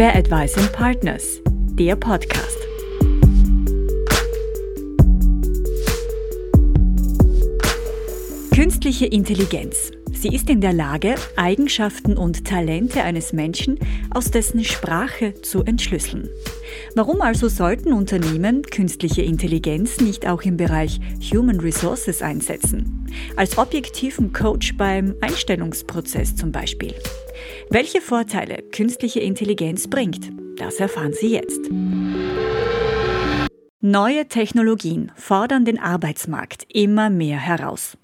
Fair Advice Partners, der Podcast. Künstliche Intelligenz. Sie ist in der Lage, Eigenschaften und Talente eines Menschen aus dessen Sprache zu entschlüsseln. Warum also sollten Unternehmen künstliche Intelligenz nicht auch im Bereich Human Resources einsetzen? Als objektiven Coach beim Einstellungsprozess zum Beispiel. Welche Vorteile künstliche Intelligenz bringt, das erfahren Sie jetzt. Neue Technologien fordern den Arbeitsmarkt immer mehr heraus.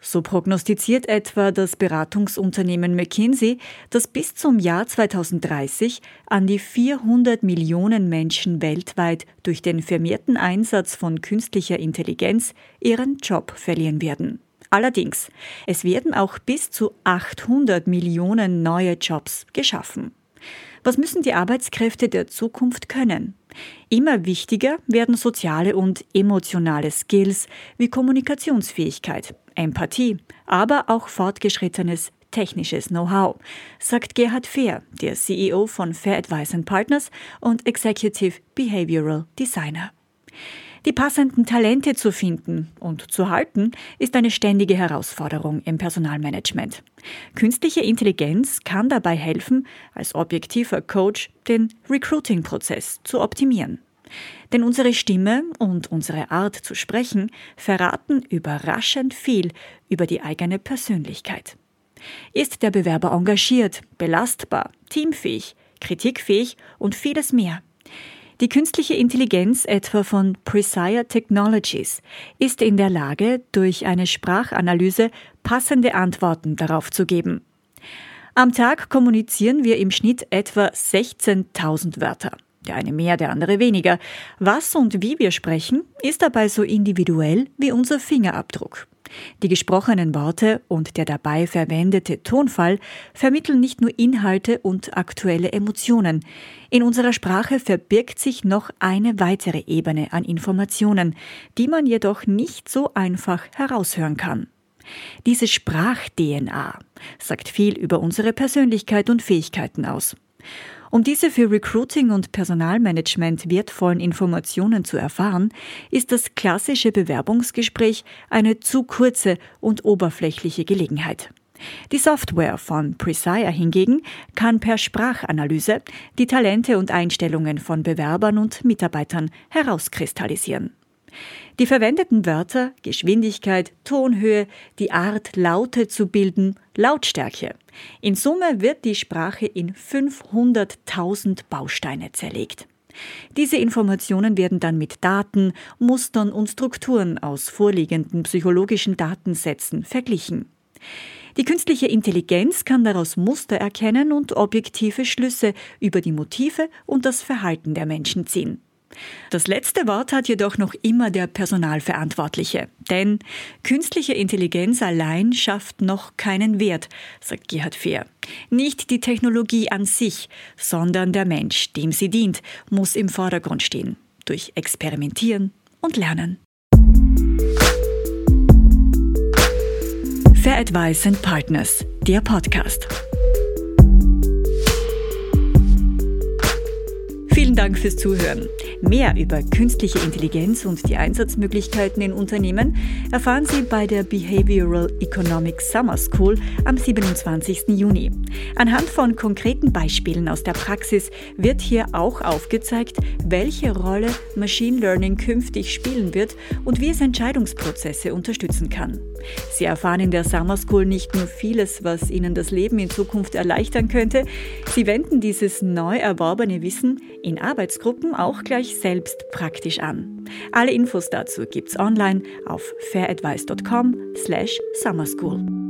So prognostiziert etwa das Beratungsunternehmen McKinsey, dass bis zum Jahr 2030 an die 400 Millionen Menschen weltweit durch den vermehrten Einsatz von künstlicher Intelligenz ihren Job verlieren werden. Allerdings, es werden auch bis zu 800 Millionen neue Jobs geschaffen. Was müssen die Arbeitskräfte der Zukunft können? Immer wichtiger werden soziale und emotionale Skills wie Kommunikationsfähigkeit, Empathie, aber auch fortgeschrittenes technisches Know-how, sagt Gerhard Fehr, der CEO von Fair Advice Partners und Executive Behavioral Designer. Die passenden Talente zu finden und zu halten, ist eine ständige Herausforderung im Personalmanagement. Künstliche Intelligenz kann dabei helfen, als objektiver Coach den Recruiting-Prozess zu optimieren. Denn unsere Stimme und unsere Art zu sprechen verraten überraschend viel über die eigene Persönlichkeit. Ist der Bewerber engagiert, belastbar, teamfähig, kritikfähig und vieles mehr? Die künstliche Intelligenz etwa von Presire Technologies ist in der Lage, durch eine Sprachanalyse passende Antworten darauf zu geben. Am Tag kommunizieren wir im Schnitt etwa 16.000 Wörter. Der eine mehr, der andere weniger. Was und wie wir sprechen, ist dabei so individuell wie unser Fingerabdruck. Die gesprochenen Worte und der dabei verwendete Tonfall vermitteln nicht nur Inhalte und aktuelle Emotionen. In unserer Sprache verbirgt sich noch eine weitere Ebene an Informationen, die man jedoch nicht so einfach heraushören kann. Diese Sprach-DNA sagt viel über unsere Persönlichkeit und Fähigkeiten aus. Um diese für Recruiting und Personalmanagement wertvollen Informationen zu erfahren, ist das klassische Bewerbungsgespräch eine zu kurze und oberflächliche Gelegenheit. Die Software von Presire hingegen kann per Sprachanalyse die Talente und Einstellungen von Bewerbern und Mitarbeitern herauskristallisieren. Die verwendeten Wörter, Geschwindigkeit, Tonhöhe, die Art, Laute zu bilden, Lautstärke. In Summe wird die Sprache in 500.000 Bausteine zerlegt. Diese Informationen werden dann mit Daten, Mustern und Strukturen aus vorliegenden psychologischen Datensätzen verglichen. Die künstliche Intelligenz kann daraus Muster erkennen und objektive Schlüsse über die Motive und das Verhalten der Menschen ziehen. Das letzte Wort hat jedoch noch immer der Personalverantwortliche. Denn künstliche Intelligenz allein schafft noch keinen Wert, sagt Gerhard Fehr. Nicht die Technologie an sich, sondern der Mensch, dem sie dient, muss im Vordergrund stehen. Durch Experimentieren und Lernen. Fair Advice and Partners, der Podcast. Dank fürs Zuhören. Mehr über künstliche Intelligenz und die Einsatzmöglichkeiten in Unternehmen erfahren Sie bei der Behavioral Economics Summer School am 27. Juni. Anhand von konkreten Beispielen aus der Praxis wird hier auch aufgezeigt, welche Rolle Machine Learning künftig spielen wird und wie es Entscheidungsprozesse unterstützen kann. Sie erfahren in der Summer School nicht nur vieles, was Ihnen das Leben in Zukunft erleichtern könnte, Sie wenden dieses neu erworbene Wissen in Arbeitsgruppen auch gleich selbst praktisch an. Alle Infos dazu gibt's online auf fairadvice.com/summerschool.